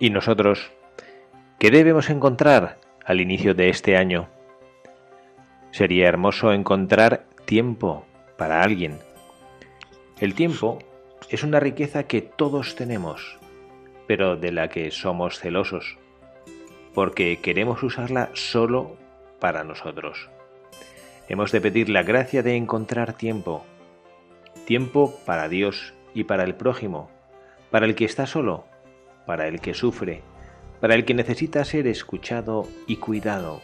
¿Y nosotros qué debemos encontrar al inicio de este año? Sería hermoso encontrar tiempo para alguien. El tiempo es una riqueza que todos tenemos, pero de la que somos celosos, porque queremos usarla solo para nosotros. Hemos de pedir la gracia de encontrar tiempo, tiempo para Dios y para el prójimo, para el que está solo para el que sufre, para el que necesita ser escuchado y cuidado.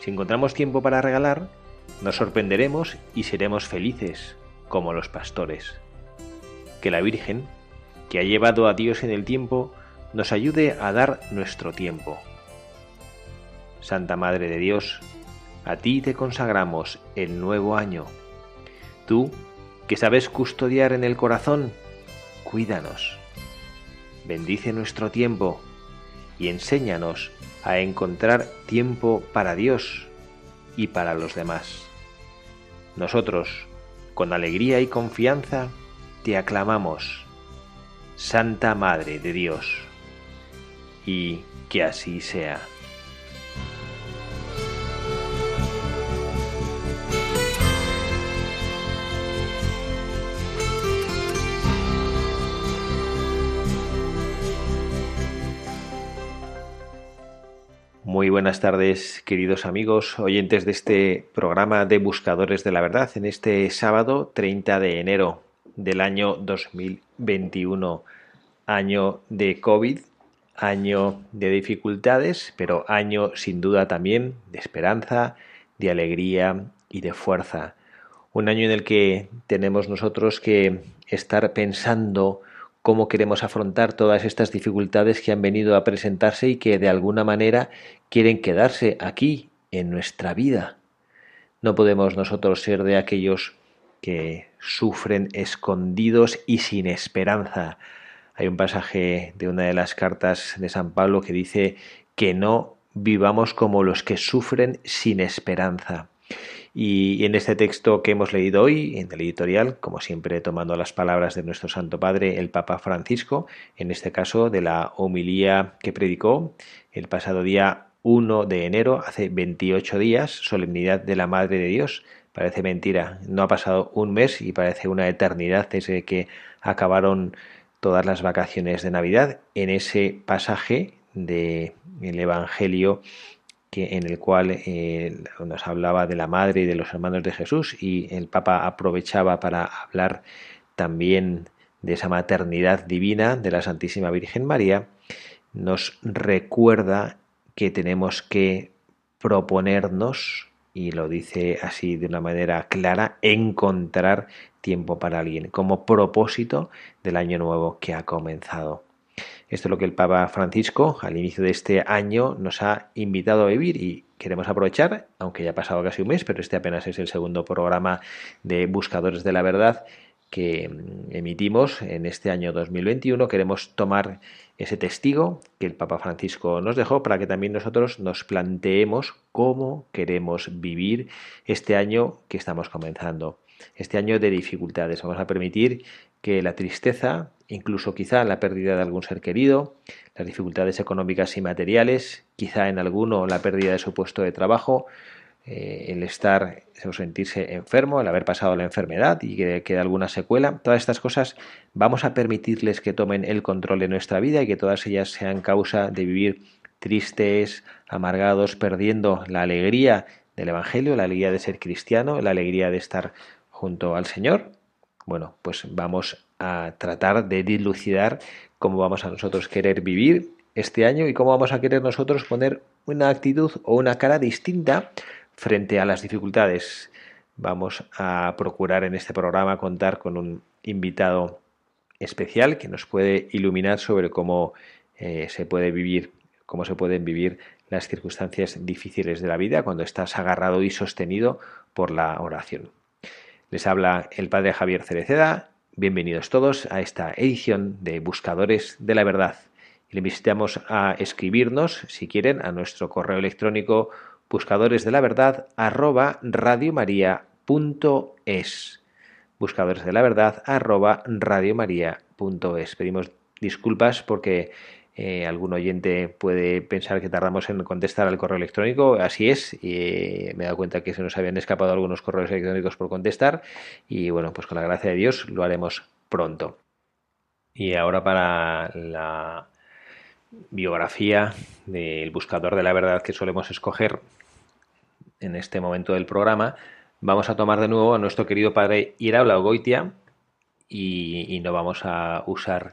Si encontramos tiempo para regalar, nos sorprenderemos y seremos felices, como los pastores. Que la Virgen, que ha llevado a Dios en el tiempo, nos ayude a dar nuestro tiempo. Santa Madre de Dios, a ti te consagramos el nuevo año. Tú, que sabes custodiar en el corazón, cuídanos bendice nuestro tiempo y enséñanos a encontrar tiempo para Dios y para los demás. Nosotros, con alegría y confianza, te aclamamos, Santa Madre de Dios, y que así sea. Muy buenas tardes, queridos amigos, oyentes de este programa de Buscadores de la Verdad, en este sábado 30 de enero del año 2021, año de COVID, año de dificultades, pero año sin duda también de esperanza, de alegría y de fuerza. Un año en el que tenemos nosotros que estar pensando cómo queremos afrontar todas estas dificultades que han venido a presentarse y que de alguna manera quieren quedarse aquí en nuestra vida. No podemos nosotros ser de aquellos que sufren escondidos y sin esperanza. Hay un pasaje de una de las cartas de San Pablo que dice que no vivamos como los que sufren sin esperanza. Y en este texto que hemos leído hoy, en el editorial, como siempre tomando las palabras de nuestro Santo Padre, el Papa Francisco, en este caso de la homilía que predicó el pasado día 1 de enero, hace 28 días, solemnidad de la Madre de Dios. Parece mentira, no ha pasado un mes y parece una eternidad desde que acabaron todas las vacaciones de Navidad en ese pasaje del Evangelio en el cual eh, nos hablaba de la madre y de los hermanos de Jesús y el Papa aprovechaba para hablar también de esa maternidad divina de la Santísima Virgen María, nos recuerda que tenemos que proponernos, y lo dice así de una manera clara, encontrar tiempo para alguien, como propósito del año nuevo que ha comenzado. Esto es lo que el Papa Francisco al inicio de este año nos ha invitado a vivir y queremos aprovechar, aunque ya ha pasado casi un mes, pero este apenas es el segundo programa de Buscadores de la Verdad que mm, emitimos en este año 2021. Queremos tomar ese testigo que el Papa Francisco nos dejó para que también nosotros nos planteemos cómo queremos vivir este año que estamos comenzando. Este año de dificultades. Vamos a permitir que la tristeza, incluso quizá la pérdida de algún ser querido, las dificultades económicas y materiales, quizá en alguno la pérdida de su puesto de trabajo, eh, el estar o sentirse enfermo, el haber pasado la enfermedad y que queda alguna secuela, todas estas cosas vamos a permitirles que tomen el control de nuestra vida y que todas ellas sean causa de vivir tristes, amargados, perdiendo la alegría del Evangelio, la alegría de ser cristiano, la alegría de estar junto al Señor bueno, pues vamos a tratar de dilucidar cómo vamos a nosotros querer vivir este año y cómo vamos a querer nosotros poner una actitud o una cara distinta frente a las dificultades. Vamos a procurar en este programa contar con un invitado especial que nos puede iluminar sobre cómo eh, se puede vivir, cómo se pueden vivir las circunstancias difíciles de la vida cuando estás agarrado y sostenido por la oración. Les habla el padre Javier Cereceda. Bienvenidos todos a esta edición de Buscadores de la Verdad. Y les invitamos a escribirnos, si quieren, a nuestro correo electrónico buscadores de la verdad arroba radiomaria.es buscadores de la verdad arroba radiomaria.es pedimos disculpas porque eh, algún oyente puede pensar que tardamos en contestar al correo electrónico, así es, y me he dado cuenta que se nos habían escapado algunos correos electrónicos por contestar y bueno, pues con la gracia de Dios lo haremos pronto. Y ahora para la biografía del buscador de la verdad que solemos escoger en este momento del programa, vamos a tomar de nuevo a nuestro querido padre Iraula Goitia y, y no vamos a usar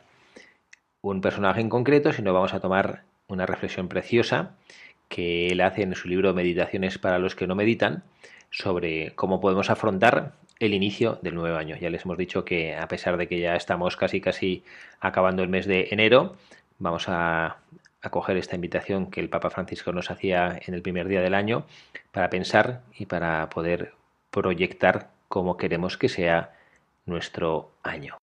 un personaje en concreto, sino vamos a tomar una reflexión preciosa que él hace en su libro Meditaciones para los que no meditan sobre cómo podemos afrontar el inicio del nuevo año. Ya les hemos dicho que a pesar de que ya estamos casi casi acabando el mes de enero, vamos a acoger esta invitación que el Papa Francisco nos hacía en el primer día del año para pensar y para poder proyectar cómo queremos que sea nuestro año.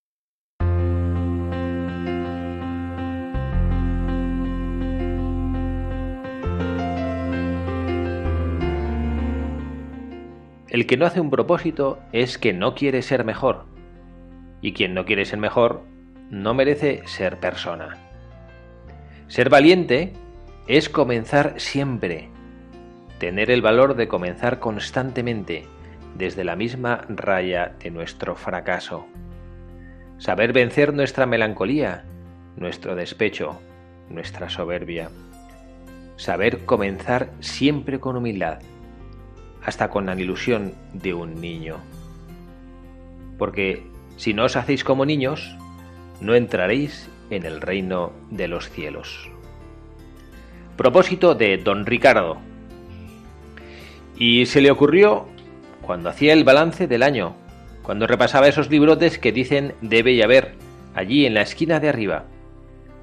El que no hace un propósito es que no quiere ser mejor. Y quien no quiere ser mejor no merece ser persona. Ser valiente es comenzar siempre, tener el valor de comenzar constantemente desde la misma raya de nuestro fracaso. Saber vencer nuestra melancolía, nuestro despecho, nuestra soberbia. Saber comenzar siempre con humildad hasta con la ilusión de un niño. Porque si no os hacéis como niños, no entraréis en el reino de los cielos. Propósito de don Ricardo. Y se le ocurrió cuando hacía el balance del año, cuando repasaba esos librotes que dicen debe y haber, allí en la esquina de arriba.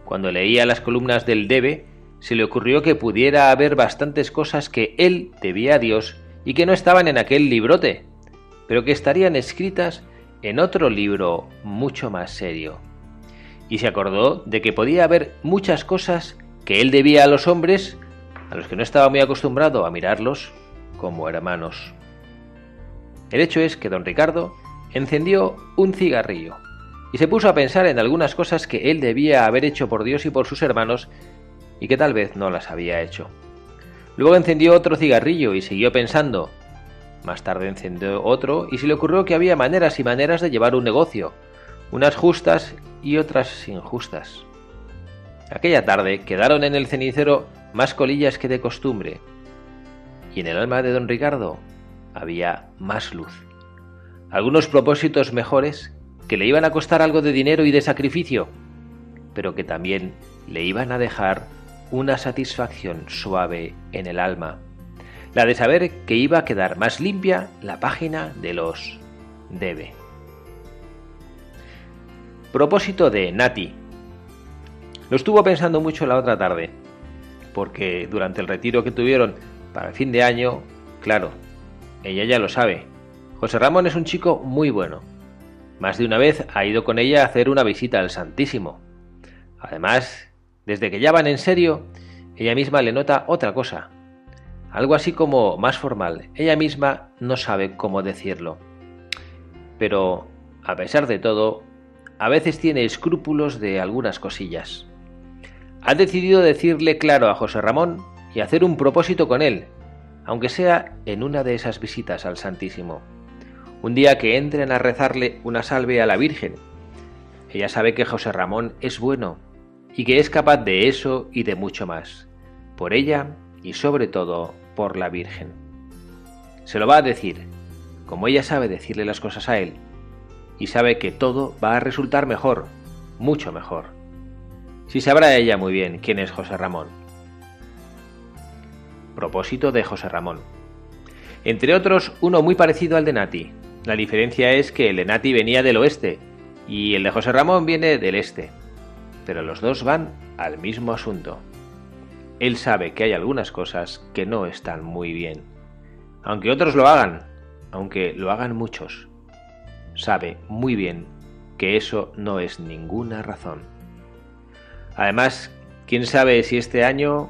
Cuando leía las columnas del debe, se le ocurrió que pudiera haber bastantes cosas que él debía a Dios y que no estaban en aquel librote, pero que estarían escritas en otro libro mucho más serio. Y se acordó de que podía haber muchas cosas que él debía a los hombres, a los que no estaba muy acostumbrado a mirarlos como hermanos. El hecho es que don Ricardo encendió un cigarrillo y se puso a pensar en algunas cosas que él debía haber hecho por Dios y por sus hermanos y que tal vez no las había hecho. Luego encendió otro cigarrillo y siguió pensando. Más tarde encendió otro y se le ocurrió que había maneras y maneras de llevar un negocio, unas justas y otras injustas. Aquella tarde quedaron en el cenicero más colillas que de costumbre, y en el alma de don Ricardo había más luz. Algunos propósitos mejores que le iban a costar algo de dinero y de sacrificio, pero que también le iban a dejar una satisfacción suave en el alma, la de saber que iba a quedar más limpia la página de los debe. Propósito de Nati. Lo estuvo pensando mucho la otra tarde, porque durante el retiro que tuvieron para el fin de año, claro, ella ya lo sabe. José Ramón es un chico muy bueno. Más de una vez ha ido con ella a hacer una visita al Santísimo. Además, desde que ya van en serio, ella misma le nota otra cosa. Algo así como más formal. Ella misma no sabe cómo decirlo. Pero, a pesar de todo, a veces tiene escrúpulos de algunas cosillas. Ha decidido decirle claro a José Ramón y hacer un propósito con él, aunque sea en una de esas visitas al Santísimo. Un día que entren a rezarle una salve a la Virgen. Ella sabe que José Ramón es bueno y que es capaz de eso y de mucho más, por ella y sobre todo por la Virgen. Se lo va a decir, como ella sabe decirle las cosas a él, y sabe que todo va a resultar mejor, mucho mejor. Si sabrá ella muy bien quién es José Ramón. Propósito de José Ramón. Entre otros, uno muy parecido al de Nati. La diferencia es que el de Nati venía del oeste y el de José Ramón viene del este. Pero los dos van al mismo asunto. Él sabe que hay algunas cosas que no están muy bien. Aunque otros lo hagan, aunque lo hagan muchos, sabe muy bien que eso no es ninguna razón. Además, quién sabe si este año...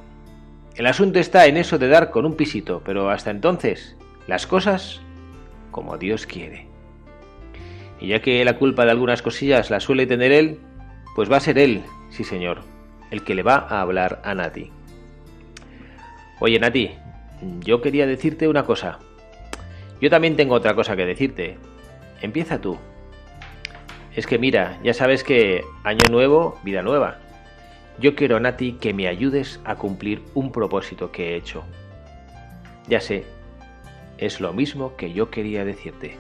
El asunto está en eso de dar con un pisito, pero hasta entonces, las cosas como Dios quiere. Y ya que la culpa de algunas cosillas la suele tener él, pues va a ser él, sí señor, el que le va a hablar a Nati. Oye Nati, yo quería decirte una cosa. Yo también tengo otra cosa que decirte. Empieza tú. Es que mira, ya sabes que año nuevo, vida nueva. Yo quiero, Nati, que me ayudes a cumplir un propósito que he hecho. Ya sé, es lo mismo que yo quería decirte.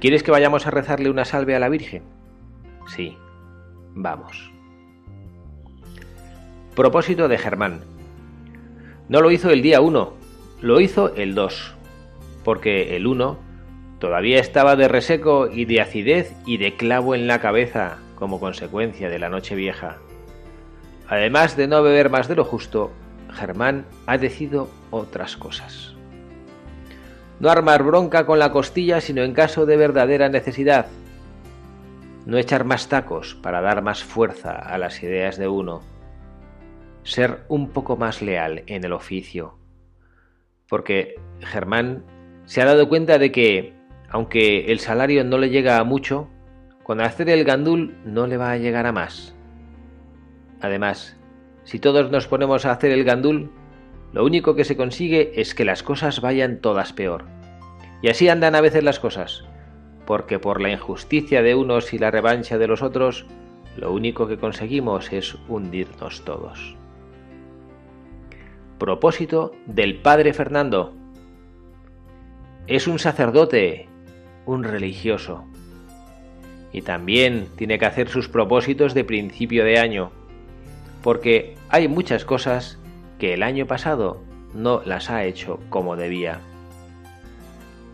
¿Quieres que vayamos a rezarle una salve a la Virgen? Sí, vamos. Propósito de Germán. No lo hizo el día 1, lo hizo el 2, porque el 1 todavía estaba de reseco y de acidez y de clavo en la cabeza como consecuencia de la noche vieja. Además de no beber más de lo justo, Germán ha decidido otras cosas. No armar bronca con la costilla sino en caso de verdadera necesidad. No echar más tacos para dar más fuerza a las ideas de uno. Ser un poco más leal en el oficio. Porque Germán se ha dado cuenta de que, aunque el salario no le llega a mucho, con hacer el gandul no le va a llegar a más. Además, si todos nos ponemos a hacer el gandul, lo único que se consigue es que las cosas vayan todas peor. Y así andan a veces las cosas, porque por la injusticia de unos y la revancha de los otros, lo único que conseguimos es hundirnos todos. Propósito del Padre Fernando. Es un sacerdote, un religioso. Y también tiene que hacer sus propósitos de principio de año, porque hay muchas cosas que el año pasado no las ha hecho como debía.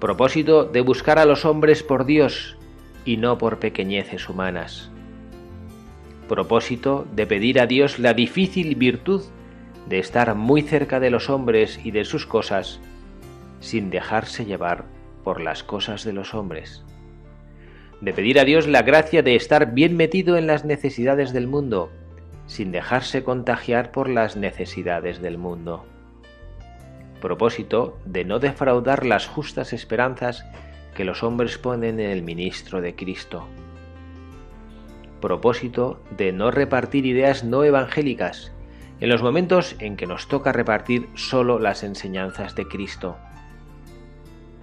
Propósito de buscar a los hombres por Dios y no por pequeñeces humanas. Propósito de pedir a Dios la difícil virtud de estar muy cerca de los hombres y de sus cosas sin dejarse llevar por las cosas de los hombres. De pedir a Dios la gracia de estar bien metido en las necesidades del mundo sin dejarse contagiar por las necesidades del mundo. Propósito de no defraudar las justas esperanzas que los hombres ponen en el ministro de Cristo. Propósito de no repartir ideas no evangélicas en los momentos en que nos toca repartir solo las enseñanzas de Cristo.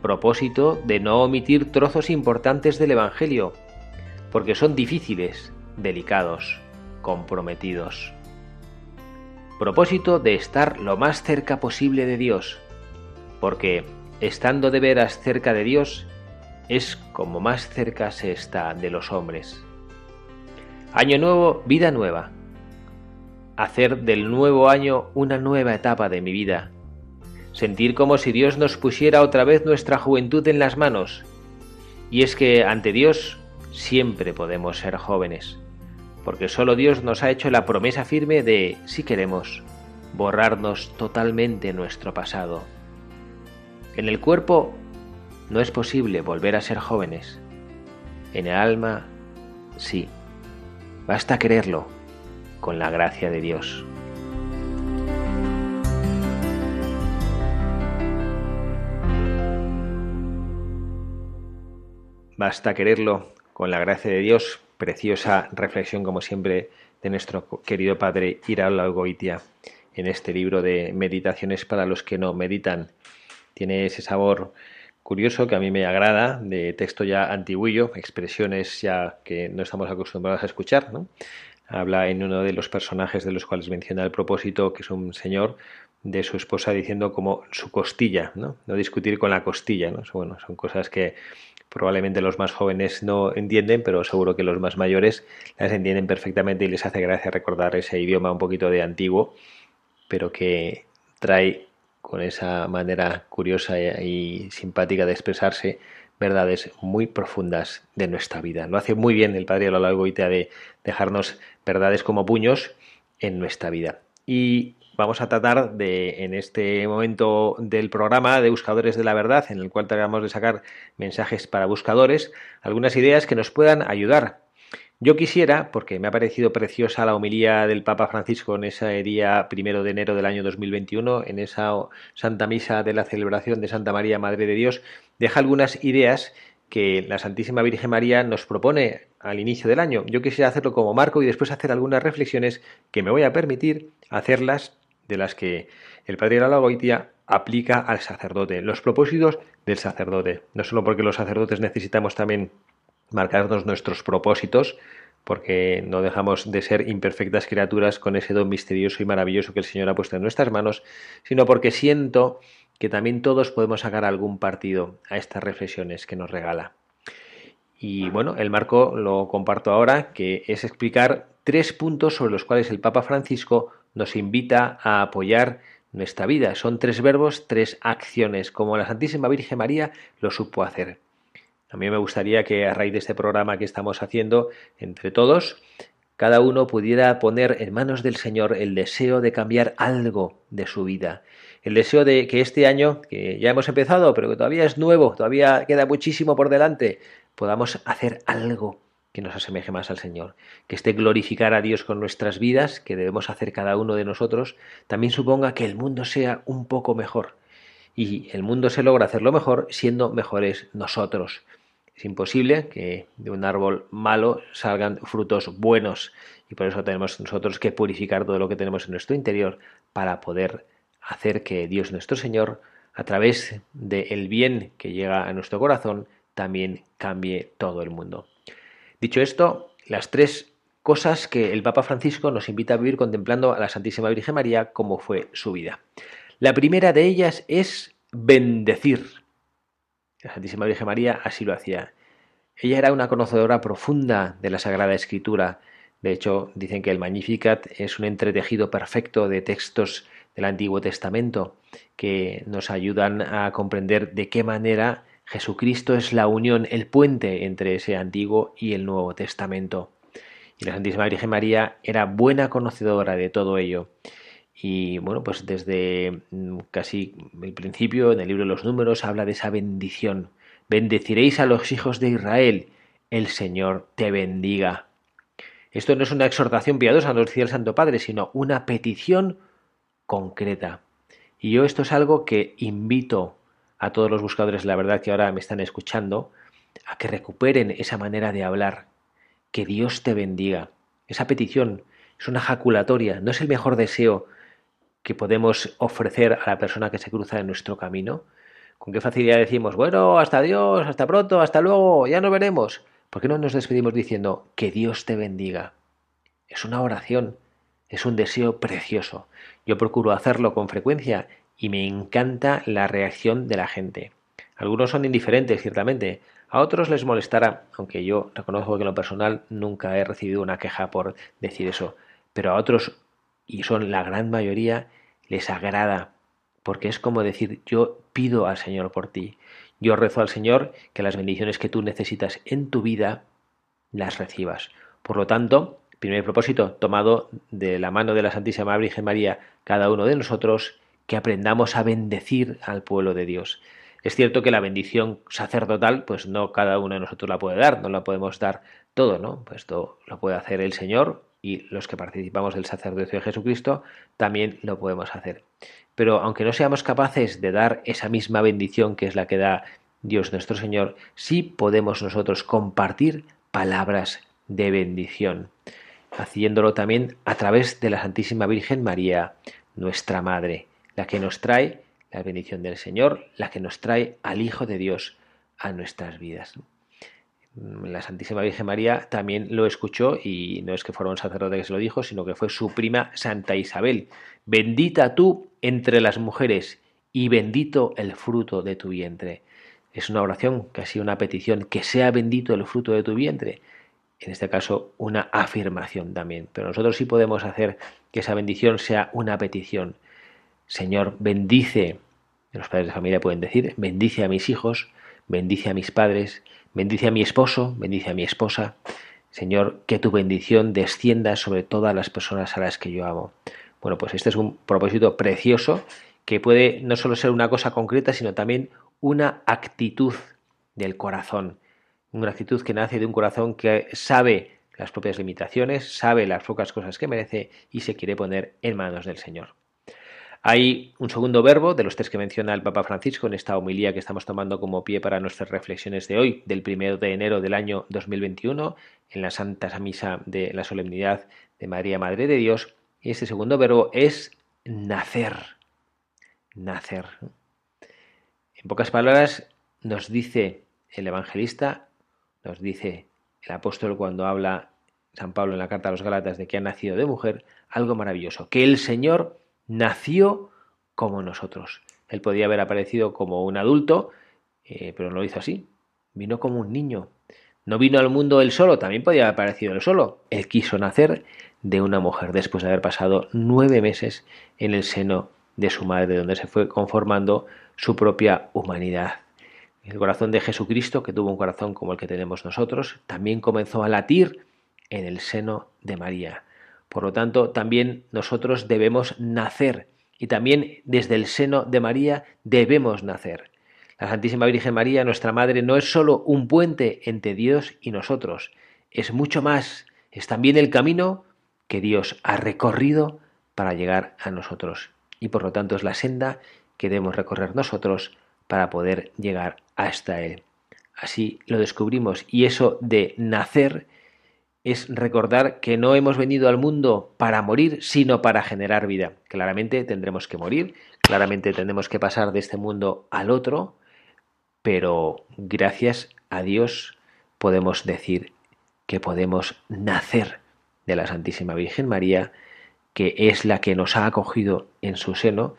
Propósito de no omitir trozos importantes del Evangelio, porque son difíciles, delicados comprometidos. Propósito de estar lo más cerca posible de Dios, porque estando de veras cerca de Dios es como más cerca se está de los hombres. Año nuevo, vida nueva. Hacer del nuevo año una nueva etapa de mi vida. Sentir como si Dios nos pusiera otra vez nuestra juventud en las manos. Y es que ante Dios siempre podemos ser jóvenes porque solo Dios nos ha hecho la promesa firme de, si queremos, borrarnos totalmente nuestro pasado. En el cuerpo no es posible volver a ser jóvenes. En el alma, sí. Basta quererlo con la gracia de Dios. Basta quererlo con la gracia de Dios Preciosa reflexión, como siempre, de nuestro querido padre Iraola Goitia en este libro de meditaciones para los que no meditan. Tiene ese sabor curioso que a mí me agrada, de texto ya antiguillo, expresiones ya que no estamos acostumbrados a escuchar. Habla en uno de los personajes de los cuales menciona el propósito, que es un señor de su esposa diciendo como su costilla, ¿no? No discutir con la costilla, ¿no? Bueno, son cosas que probablemente los más jóvenes no entienden, pero seguro que los más mayores las entienden perfectamente y les hace gracia recordar ese idioma un poquito de antiguo, pero que trae con esa manera curiosa y simpática de expresarse verdades muy profundas de nuestra vida. Lo hace muy bien el padre Lola Goitea de dejarnos verdades como puños en nuestra vida. Y vamos a tratar de, en este momento del programa de Buscadores de la Verdad, en el cual tratamos de sacar mensajes para buscadores, algunas ideas que nos puedan ayudar. Yo quisiera, porque me ha parecido preciosa la homilía del Papa Francisco en ese día primero de enero del año 2021, en esa Santa Misa de la celebración de Santa María, Madre de Dios, deja algunas ideas que la Santísima Virgen María nos propone al inicio del año. Yo quisiera hacerlo como marco y después hacer algunas reflexiones que me voy a permitir hacerlas de las que el padre Goitia aplica al sacerdote, los propósitos del sacerdote. No solo porque los sacerdotes necesitamos también marcarnos nuestros propósitos, porque no dejamos de ser imperfectas criaturas con ese don misterioso y maravilloso que el Señor ha puesto en nuestras manos, sino porque siento que también todos podemos sacar algún partido a estas reflexiones que nos regala. Y bueno, el marco lo comparto ahora, que es explicar tres puntos sobre los cuales el Papa Francisco nos invita a apoyar nuestra vida. Son tres verbos, tres acciones, como la Santísima Virgen María lo supo hacer. A mí me gustaría que a raíz de este programa que estamos haciendo entre todos, cada uno pudiera poner en manos del Señor el deseo de cambiar algo de su vida. El deseo de que este año, que ya hemos empezado, pero que todavía es nuevo, todavía queda muchísimo por delante, podamos hacer algo que nos asemeje más al Señor, que este glorificar a Dios con nuestras vidas, que debemos hacer cada uno de nosotros, también suponga que el mundo sea un poco mejor. Y el mundo se logra hacerlo mejor siendo mejores nosotros. Es imposible que de un árbol malo salgan frutos buenos y por eso tenemos nosotros que purificar todo lo que tenemos en nuestro interior para poder hacer que Dios nuestro Señor, a través del bien que llega a nuestro corazón, también cambie todo el mundo. Dicho esto, las tres cosas que el Papa Francisco nos invita a vivir contemplando a la Santísima Virgen María como fue su vida. La primera de ellas es bendecir. La Santísima Virgen María así lo hacía. Ella era una conocedora profunda de la Sagrada Escritura. De hecho, dicen que el Magnificat es un entretejido perfecto de textos del Antiguo Testamento que nos ayudan a comprender de qué manera Jesucristo es la unión, el puente entre ese Antiguo y el Nuevo Testamento. Y la Santísima Virgen María era buena conocedora de todo ello. Y bueno, pues desde mm, casi el principio, en el libro de los números, habla de esa bendición. Bendeciréis a los hijos de Israel, el Señor te bendiga. Esto no es una exhortación piadosa, nos decía el Santo Padre, sino una petición concreta. Y yo esto es algo que invito a todos los buscadores la verdad que ahora me están escuchando a que recuperen esa manera de hablar. Que Dios te bendiga. Esa petición es una jaculatoria, no es el mejor deseo que podemos ofrecer a la persona que se cruza en nuestro camino. Con qué facilidad decimos, bueno, hasta Dios, hasta pronto, hasta luego, ya nos veremos. ¿Por qué no nos despedimos diciendo que Dios te bendiga? Es una oración, es un deseo precioso. Yo procuro hacerlo con frecuencia y me encanta la reacción de la gente. Algunos son indiferentes, ciertamente. A otros les molestará, aunque yo reconozco que en lo personal nunca he recibido una queja por decir eso. Pero a otros, y son la gran mayoría, les agrada, porque es como decir, yo pido al Señor por ti. Yo rezo al Señor que las bendiciones que tú necesitas en tu vida las recibas. Por lo tanto, primer propósito, tomado de la mano de la Santísima Virgen María, cada uno de nosotros, que aprendamos a bendecir al pueblo de Dios. Es cierto que la bendición sacerdotal, pues no cada uno de nosotros la puede dar, no la podemos dar todo, ¿no? Pues esto lo puede hacer el Señor y los que participamos del sacerdocio de Jesucristo también lo podemos hacer. Pero aunque no seamos capaces de dar esa misma bendición que es la que da Dios nuestro Señor, sí podemos nosotros compartir palabras de bendición, haciéndolo también a través de la Santísima Virgen María, nuestra Madre la que nos trae la bendición del Señor, la que nos trae al Hijo de Dios a nuestras vidas. La Santísima Virgen María también lo escuchó y no es que fuera un sacerdote que se lo dijo, sino que fue su prima Santa Isabel. Bendita tú entre las mujeres y bendito el fruto de tu vientre. es una oración, casi una petición, que sea bendito el fruto de tu vientre. En este caso, una afirmación también. Pero nosotros sí podemos hacer que esa bendición sea una petición. Señor, bendice, los padres de familia pueden decir, bendice a mis hijos, bendice a mis padres, bendice a mi esposo, bendice a mi esposa. Señor, que tu bendición descienda sobre todas las personas a las que yo amo. Bueno, pues este es un propósito precioso que puede no solo ser una cosa concreta, sino también una actitud del corazón. Una actitud que nace de un corazón que sabe las propias limitaciones, sabe las pocas cosas que merece y se quiere poner en manos del Señor. Hay un segundo verbo de los tres que menciona el Papa Francisco en esta homilía que estamos tomando como pie para nuestras reflexiones de hoy, del primero de enero del año 2021, en la Santa Misa de la Solemnidad de María Madre de Dios. Y este segundo verbo es nacer nacer. En pocas palabras, nos dice el evangelista, nos dice el apóstol cuando habla San Pablo en la carta a los Galatas de que ha nacido de mujer, algo maravilloso, que el Señor nació como nosotros. Él podía haber aparecido como un adulto, eh, pero no lo hizo así. Vino como un niño. No vino al mundo él solo, también podía haber aparecido él solo. Él quiso nacer de una mujer después de haber pasado nueve meses en el seno de su madre, donde se fue conformando su propia humanidad. El corazón de Jesucristo, que tuvo un corazón como el que tenemos nosotros, también comenzó a latir en el seno de María. Por lo tanto, también nosotros debemos nacer y también desde el seno de María debemos nacer. La Santísima Virgen María, nuestra Madre, no es sólo un puente entre Dios y nosotros, es mucho más, es también el camino que Dios ha recorrido para llegar a nosotros y por lo tanto es la senda que debemos recorrer nosotros para poder llegar hasta Él. Así lo descubrimos y eso de nacer es recordar que no hemos venido al mundo para morir, sino para generar vida. Claramente tendremos que morir, claramente tendremos que pasar de este mundo al otro, pero gracias a Dios podemos decir que podemos nacer de la Santísima Virgen María, que es la que nos ha acogido en su seno,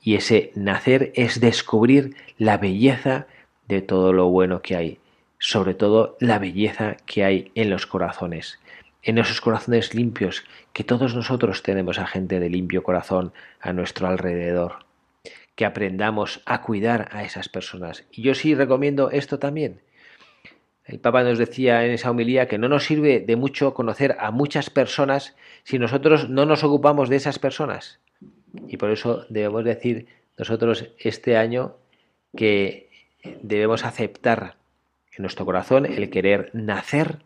y ese nacer es descubrir la belleza de todo lo bueno que hay, sobre todo la belleza que hay en los corazones, en esos corazones limpios, que todos nosotros tenemos a gente de limpio corazón a nuestro alrededor, que aprendamos a cuidar a esas personas. Y yo sí recomiendo esto también, el Papa nos decía en esa homilía que no nos sirve de mucho conocer a muchas personas si nosotros no nos ocupamos de esas personas. Y por eso debemos decir nosotros este año que debemos aceptar en nuestro corazón el querer nacer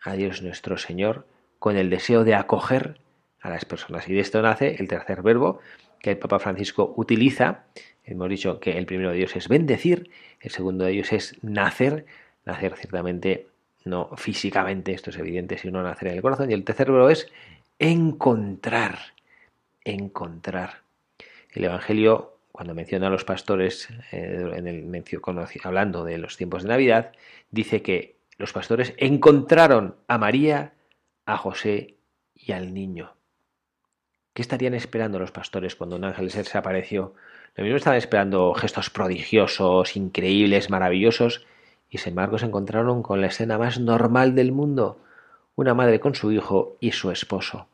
a Dios nuestro Señor con el deseo de acoger a las personas. Y de esto nace el tercer verbo que el Papa Francisco utiliza. Hemos dicho que el primero de Dios es bendecir, el segundo de ellos es nacer nacer ciertamente, no físicamente, esto es evidente, sino nacer en el corazón. Y el tercer verbo es encontrar, encontrar. El Evangelio, cuando menciona a los pastores, eh, hablando de los tiempos de Navidad, dice que los pastores encontraron a María, a José y al niño. ¿Qué estarían esperando los pastores cuando un ángel se apareció? Lo mismo estaban esperando gestos prodigiosos, increíbles, maravillosos, y sin embargo se encontraron con la escena más normal del mundo, una madre con su hijo y su esposo.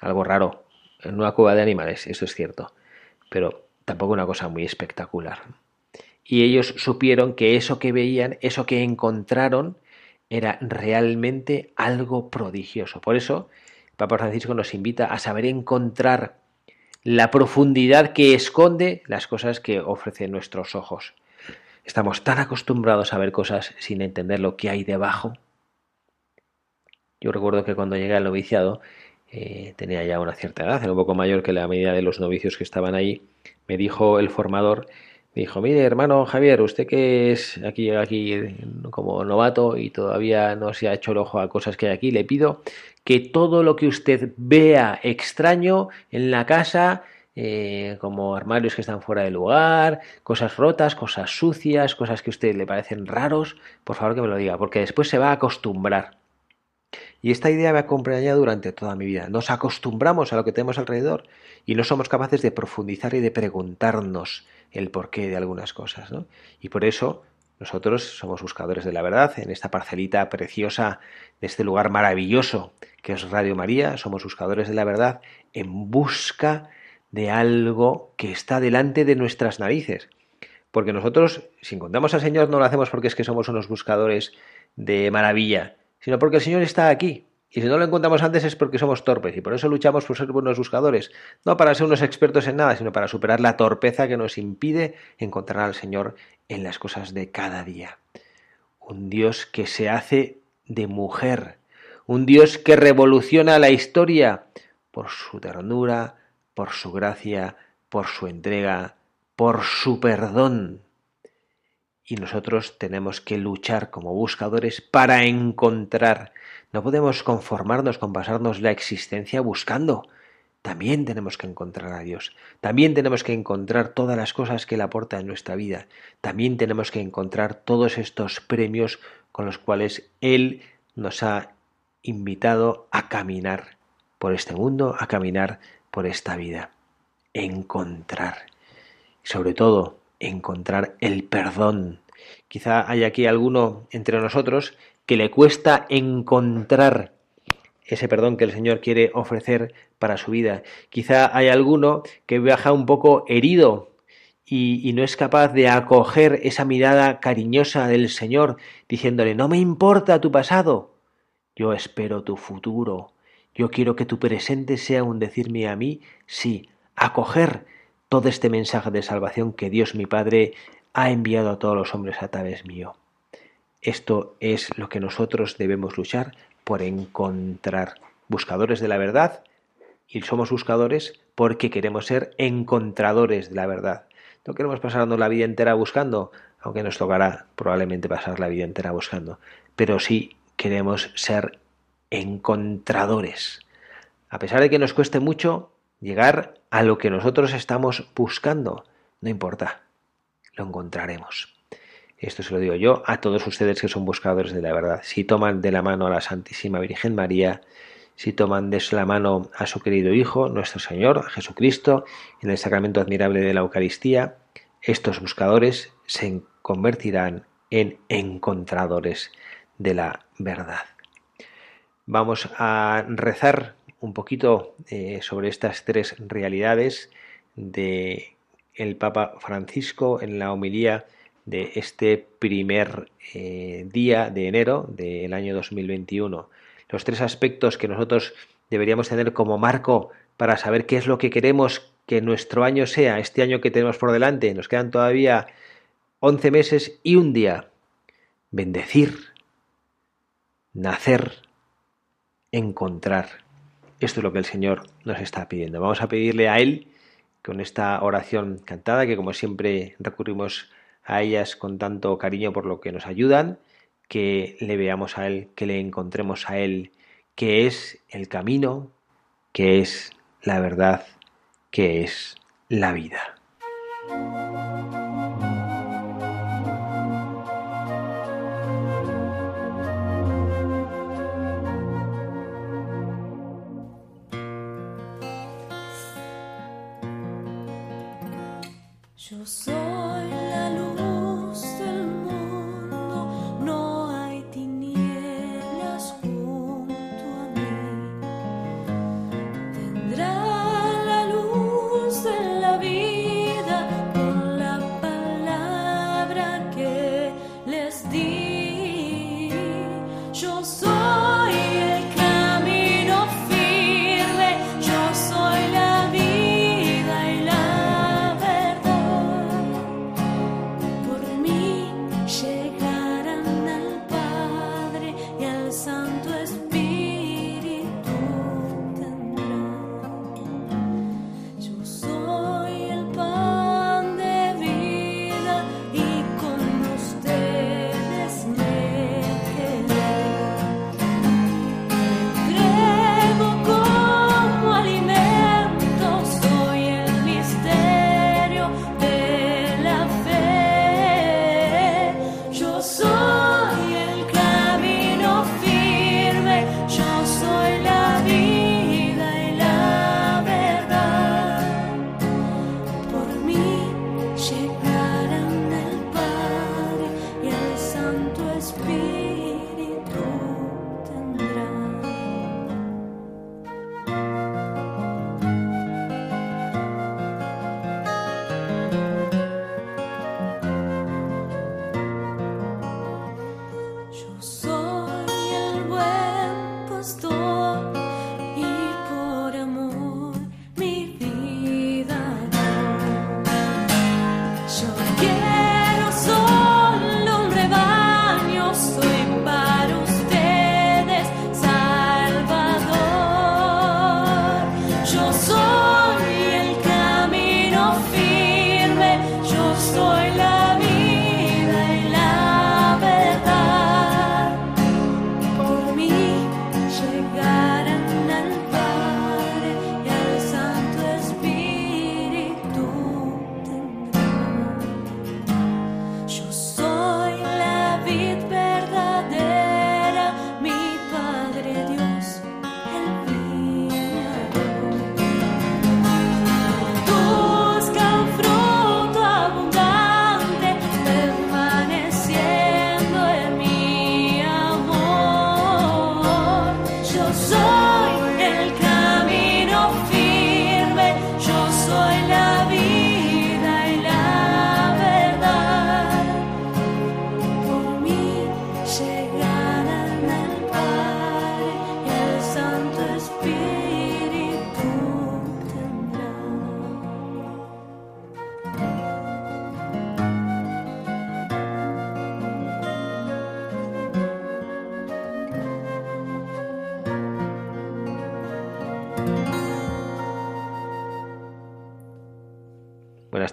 Algo raro, en una cueva de animales, eso es cierto, pero tampoco una cosa muy espectacular. Y ellos supieron que eso que veían, eso que encontraron, era realmente algo prodigioso. Por eso, Papa Francisco nos invita a saber encontrar la profundidad que esconde las cosas que ofrecen nuestros ojos. Estamos tan acostumbrados a ver cosas sin entender lo que hay debajo. Yo recuerdo que cuando llegué al noviciado, eh, tenía ya una cierta edad, era un poco mayor que la medida de los novicios que estaban ahí, me dijo el formador, me dijo, mire hermano Javier, usted que es aquí, aquí como novato y todavía no se ha hecho el ojo a cosas que hay aquí, le pido que todo lo que usted vea extraño en la casa, eh, como armarios que están fuera de lugar, cosas rotas, cosas sucias, cosas que a usted le parecen raros, por favor que me lo diga, porque después se va a acostumbrar. Y esta idea me ha acompañado durante toda mi vida. Nos acostumbramos a lo que tenemos alrededor y no somos capaces de profundizar y de preguntarnos el porqué de algunas cosas. Y por eso, Nosotros somos buscadores de la verdad en esta parcelita preciosa de este lugar maravilloso que es Radio María. Somos buscadores de la verdad en busca de algo que está delante de nuestras narices. Porque nosotros, si encontramos al Señor, no lo hacemos porque es que somos unos buscadores de maravilla, sino porque el Señor está aquí. Y si no lo encontramos antes es porque somos torpes y por eso luchamos por ser buenos buscadores, no para ser unos expertos en nada, sino para superar la torpeza que nos impide encontrar al Señor en las cosas de cada día. Un Dios que se hace de mujer, un Dios que revoluciona la historia por su ternura, por su gracia, por su entrega, por su perdón. Y nosotros tenemos que luchar como buscadores para encontrar. No podemos conformarnos con pasarnos la existencia buscando. También tenemos que encontrar a Dios. También tenemos que encontrar todas las cosas que Él aporta en nuestra vida. También tenemos que encontrar todos estos premios con los cuales Él nos ha invitado a caminar por este mundo, a caminar por esta vida. Encontrar. Sobre todo, encontrar el perdón. Quizá hay aquí alguno entre nosotros que le cuesta encontrar ese perdón que el Señor quiere ofrecer para su vida. Quizá hay alguno que viaja un poco herido y, y, no es capaz de acoger esa mirada cariñosa del Señor, diciéndole, no me importa tu pasado, yo espero tu futuro, yo quiero que tu presente sea un decirme a mí, sí, acoger todo este mensaje de salvación que Dios mi Padre ha enviado a todos los hombres a través mío. Esto es lo que nosotros debemos luchar por encontrar buscadores de la verdad y somos buscadores porque queremos ser encontradores de la verdad. No queremos pasarnos la vida entera buscando, aunque nos tocará probablemente pasar la vida entera buscando, pero sí queremos ser encontradores. A pesar de que nos cueste mucho llegar a lo que nosotros estamos buscando, no importa, lo encontraremos. Esto se lo digo yo a todos ustedes que son buscadores de la verdad. Si toman de la mano a la Santísima Virgen María, si toman de la mano a su querido Hijo, nuestro Señor, Jesucristo, en el sacramento admirable de la Eucaristía, estos buscadores se convertirán en encontradores de la verdad. Vamos a rezar un poquito eh, sobre estas tres realidades de el Papa Francisco en la homilía de este primer eh, día de enero del año 2021 los tres aspectos que nosotros deberíamos tener como marco para saber qué es lo que queremos que nuestro año sea, este año que tenemos por delante. Nos quedan todavía 11 meses y un día. Bendecir, nacer, encontrar. Esto es lo que el Señor nos está pidiendo. Vamos a pedirle a Él con esta oración cantada, que como siempre recurrimos a ellas con tanto cariño por lo que nos ayudan que le veamos a Él, que le encontremos a Él, que es el camino, que es la verdad, que es la vida.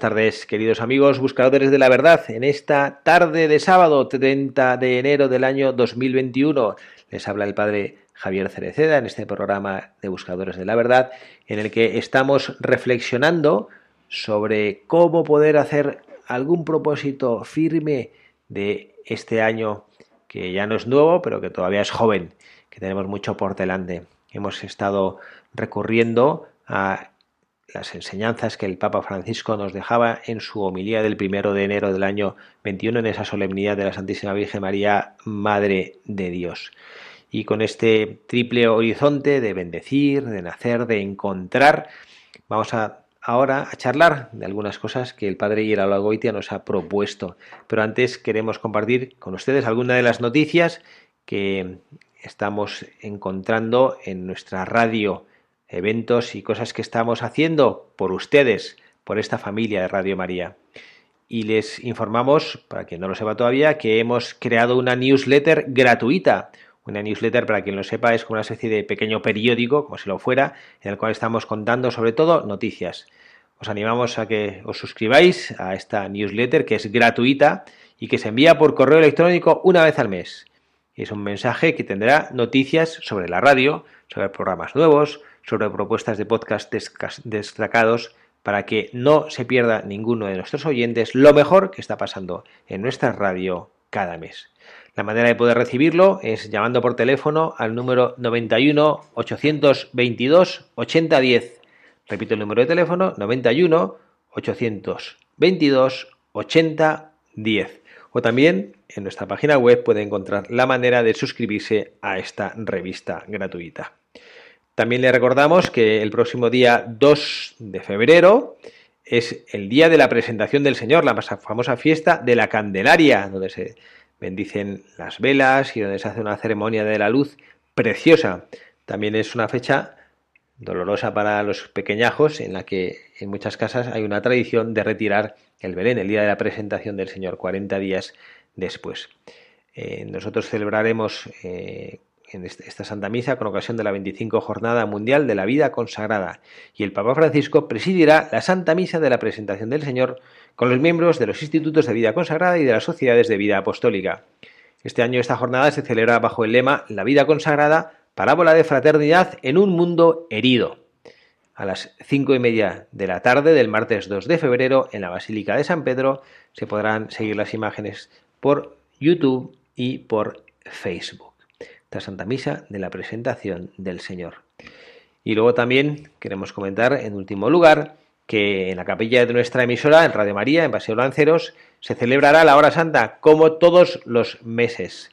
Tardes, queridos amigos buscadores de la verdad. En esta tarde de sábado 30 de enero del año 2021 les habla el padre Javier Cereceda en este programa de Buscadores de la Verdad en el que estamos reflexionando sobre cómo poder hacer algún propósito firme de este año que ya no es nuevo, pero que todavía es joven, que tenemos mucho por delante. Hemos estado recurriendo a las enseñanzas que el Papa Francisco nos dejaba en su homilía del primero de enero del año 21 en esa solemnidad de la Santísima Virgen María, Madre de Dios. Y con este triple horizonte de bendecir, de nacer, de encontrar, vamos a ahora a charlar de algunas cosas que el Padre Gerardo Goitia nos ha propuesto. Pero antes queremos compartir con ustedes algunas de las noticias que estamos encontrando en nuestra radio eventos y cosas que estamos haciendo por ustedes, por esta familia de Radio María. Y les informamos, para quien no lo sepa todavía, que hemos creado una newsletter gratuita. Una newsletter, para quien lo sepa, es como una especie de pequeño periódico, como si lo fuera, en el cual estamos contando sobre todo noticias. Os animamos a que os suscribáis a esta newsletter que es gratuita y que se envía por correo electrónico una vez al mes. Es un mensaje que tendrá noticias sobre la radio, sobre programas nuevos, sobre propuestas de podcast destacados para que no se pierda ninguno de nuestros oyentes lo mejor que está pasando en nuestra radio cada mes. La manera de poder recibirlo es llamando por teléfono al número 91 822 8010. Repito el número de teléfono 91 822 8010. O también en nuestra página web puede encontrar la manera de suscribirse a esta revista gratuita. También le recordamos que el próximo día 2 de febrero es el día de la presentación del Señor, la famosa fiesta de la Candelaria, donde se bendicen las velas y donde se hace una ceremonia de la luz preciosa. También es una fecha dolorosa para los pequeñajos en la que en muchas casas hay una tradición de retirar el Belén, el día de la presentación del Señor, 40 días después. Eh, nosotros celebraremos eh, en esta Santa Misa con ocasión de la 25 Jornada Mundial de la Vida Consagrada y el Papa Francisco presidirá la Santa Misa de la Presentación del Señor con los miembros de los institutos de vida consagrada y de las sociedades de vida apostólica. Este año esta jornada se celebra bajo el lema La vida consagrada, parábola de fraternidad en un mundo herido. A las cinco y media de la tarde del martes 2 de febrero en la Basílica de San Pedro se podrán seguir las imágenes por YouTube y por Facebook. Santa Misa de la presentación del Señor. Y luego también queremos comentar, en último lugar, que en la capilla de nuestra emisora, en Radio María, en Paseo Lanceros, se celebrará la hora santa como todos los meses.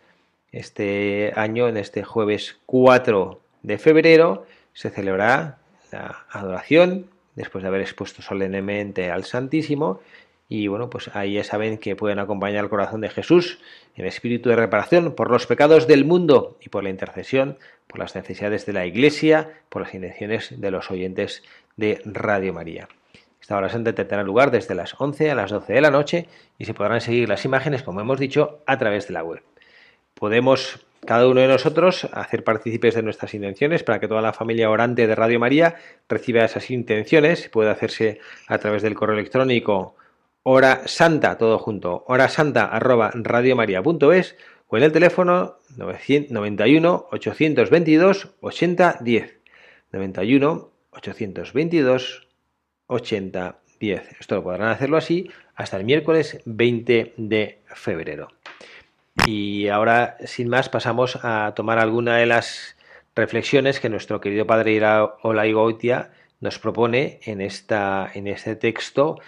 Este año, en este jueves 4 de febrero, se celebrará la adoración, después de haber expuesto solemnemente al Santísimo, y bueno, pues ahí ya saben que pueden acompañar al corazón de Jesús en espíritu de reparación por los pecados del mundo y por la intercesión, por las necesidades de la Iglesia, por las intenciones de los oyentes de Radio María. Esta hora santa tendrá lugar desde las 11 a las 12 de la noche y se podrán seguir las imágenes, como hemos dicho, a través de la web. Podemos cada uno de nosotros hacer partícipes de nuestras intenciones para que toda la familia orante de Radio María reciba esas intenciones. Puede hacerse a través del correo electrónico hora santa, todo junto, hora santa arroba radiomaria.es o en el teléfono 91 822 8010. 91 822 8010. Esto podrán hacerlo así hasta el miércoles 20 de febrero. Y ahora, sin más, pasamos a tomar alguna de las reflexiones que nuestro querido padre Olaigoitia nos propone en este texto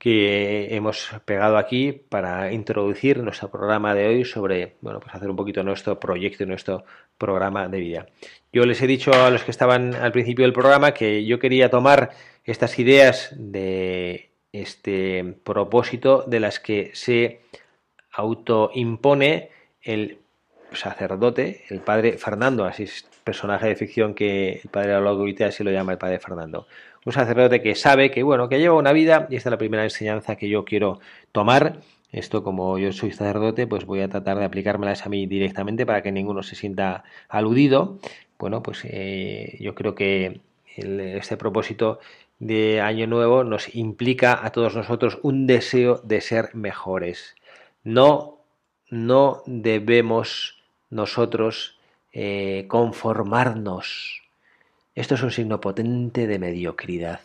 que hemos pegado aquí para introducir nuestro programa de hoy sobre, bueno, pues hacer un poquito nuestro proyecto y nuestro programa de vida. Yo les he dicho a los que estaban al principio del programa que yo quería tomar estas ideas de este propósito de las que se autoimpone el sacerdote, el padre Fernando, así es personaje de ficción que el padre ahorita así lo llama el padre Fernando un sacerdote que sabe que, bueno, que lleva una vida, y esta es la primera enseñanza que yo quiero tomar. Esto, como yo soy sacerdote, pues voy a tratar de aplicármelas a mí directamente para que ninguno se sienta aludido. Bueno, pues eh, yo creo que este propósito de Año Nuevo nos implica a todos nosotros un deseo de ser mejores. No, no debemos nosotros eh, conformarnos. Esto es un signo potente de mediocridad.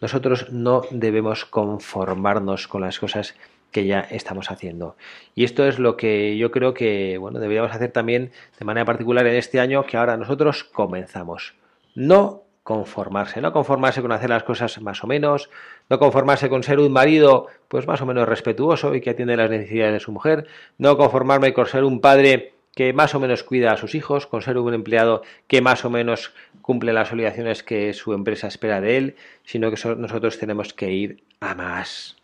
Nosotros no debemos conformarnos con las cosas que ya estamos haciendo. Y esto es lo que yo creo que bueno, deberíamos hacer también de manera particular en este año que ahora nosotros comenzamos. No conformarse, no conformarse con hacer las cosas más o menos, no conformarse con ser un marido pues más o menos respetuoso y que atiende las necesidades de su mujer, no conformarme con ser un padre que más o menos cuida a sus hijos, con ser un empleado que más o menos cumple las obligaciones que su empresa espera de él, sino que nosotros tenemos que ir a más.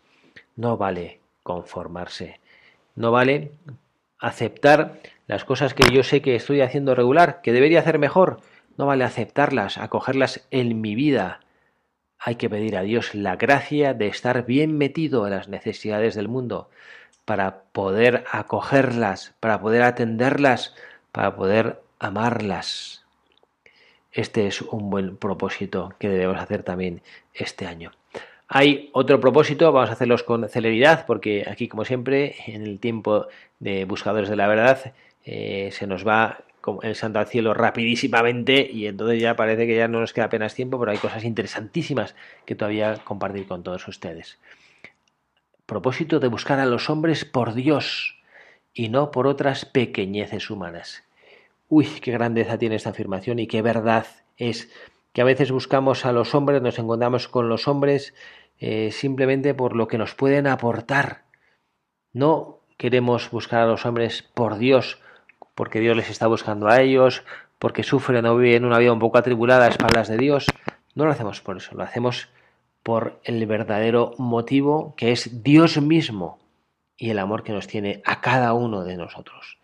No vale conformarse. No vale aceptar las cosas que yo sé que estoy haciendo regular, que debería hacer mejor. No vale aceptarlas, acogerlas en mi vida. Hay que pedir a Dios la gracia de estar bien metido en las necesidades del mundo para poder acogerlas, para poder atenderlas, para poder amarlas. Este es un buen propósito que debemos hacer también este año. Hay otro propósito, vamos a hacerlos con celeridad, porque aquí, como siempre, en el tiempo de buscadores de la verdad, eh, se nos va el santo al cielo rapidísimamente y entonces ya parece que ya no nos queda apenas tiempo, pero hay cosas interesantísimas que todavía compartir con todos ustedes. Propósito de buscar a los hombres por Dios y no por otras pequeñeces humanas. Uy, qué grandeza tiene esta afirmación y qué verdad es que a veces buscamos a los hombres, nos encontramos con los hombres eh, simplemente por lo que nos pueden aportar. No queremos buscar a los hombres por Dios, porque Dios les está buscando a ellos, porque sufren o viven una vida un poco atribulada a espaldas de Dios. No lo hacemos por eso, lo hacemos por el verdadero motivo que es Dios mismo y el amor que nos tiene a cada uno de nosotros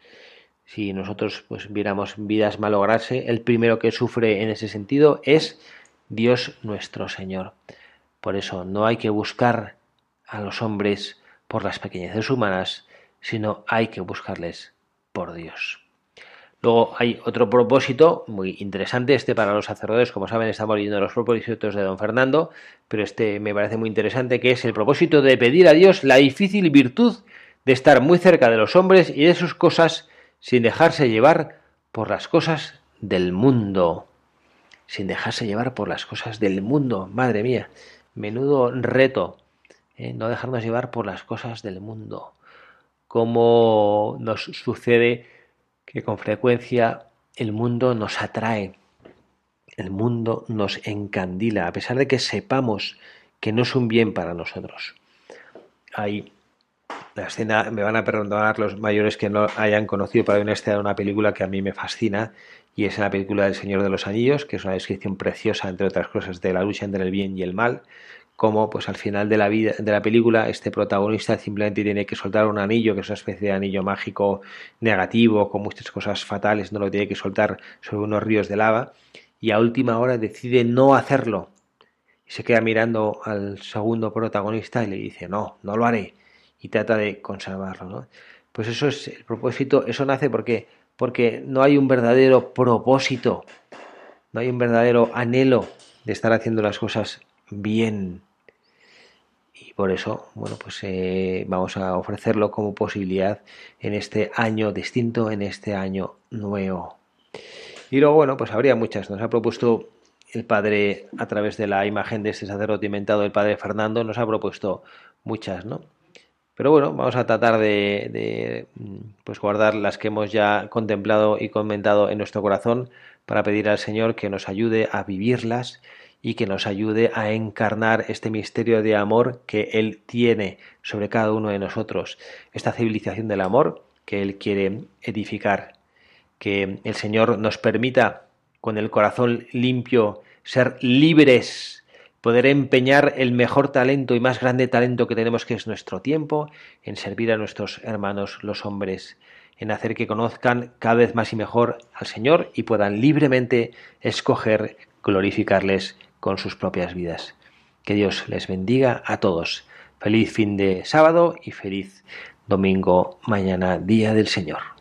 si nosotros pues viéramos vidas malograrse, el primero que sufre en ese sentido es Dios nuestro Señor. Por eso no hay que buscar a los hombres por las pequeñeces humanas, sino hay que buscarles por Dios. Luego hay otro propósito muy interesante, este para los sacerdotes, como saben estamos leyendo los propósitos de don Fernando, pero este me parece muy interesante, que es el propósito de pedir a Dios la difícil virtud de estar muy cerca de los hombres y de sus cosas sin dejarse llevar por las cosas del mundo. Sin dejarse llevar por las cosas del mundo. Madre mía, menudo reto. ¿eh? No dejarnos llevar por las cosas del mundo. Como nos sucede que con frecuencia el mundo nos atrae. El mundo nos encandila, a pesar de que sepamos que no es un bien para nosotros. Hay la escena, me van a perdonar los mayores que no hayan conocido, para una escena de una película que a mí me fascina y es la película del Señor de los Anillos, que es una descripción preciosa, entre otras cosas, de la lucha entre el bien y el mal, como pues al final de la vida de la película este protagonista simplemente tiene que soltar un anillo que es una especie de anillo mágico negativo con muchas cosas fatales no lo tiene que soltar sobre unos ríos de lava y a última hora decide no hacerlo y se queda mirando al segundo protagonista y le dice no no lo haré y trata de conservarlo. Pues eso es el propósito, eso nace porque, porque no hay un verdadero propósito, no hay un verdadero anhelo de estar haciendo las cosas bien. Y por eso, bueno, pues eh, vamos a ofrecerlo como posibilidad en este año distinto, en este año nuevo. Y luego, bueno, pues habría muchas. Nos ha propuesto el padre, a través de la imagen de este sacerdote inventado, el padre Fernando, nos ha propuesto muchas, ¿no? Pero bueno, vamos a tratar de, pues guardar las que hemos ya contemplado y comentado en nuestro corazón para pedir al Señor que nos ayude a vivirlas y que nos ayude a encarnar este misterio de amor que Él tiene sobre cada uno de nosotros, esta civilización del amor que Él quiere edificar, que el Señor nos permita con el corazón limpio ser libres poder empeñar el mejor talento y más grande talento que tenemos, que es nuestro tiempo, en servir a nuestros hermanos los hombres, en hacer que conozcan cada vez más y mejor al Señor y puedan libremente escoger glorificarles con sus propias vidas. Que Dios les bendiga a todos. Feliz fin de sábado y feliz domingo mañana, día del Señor.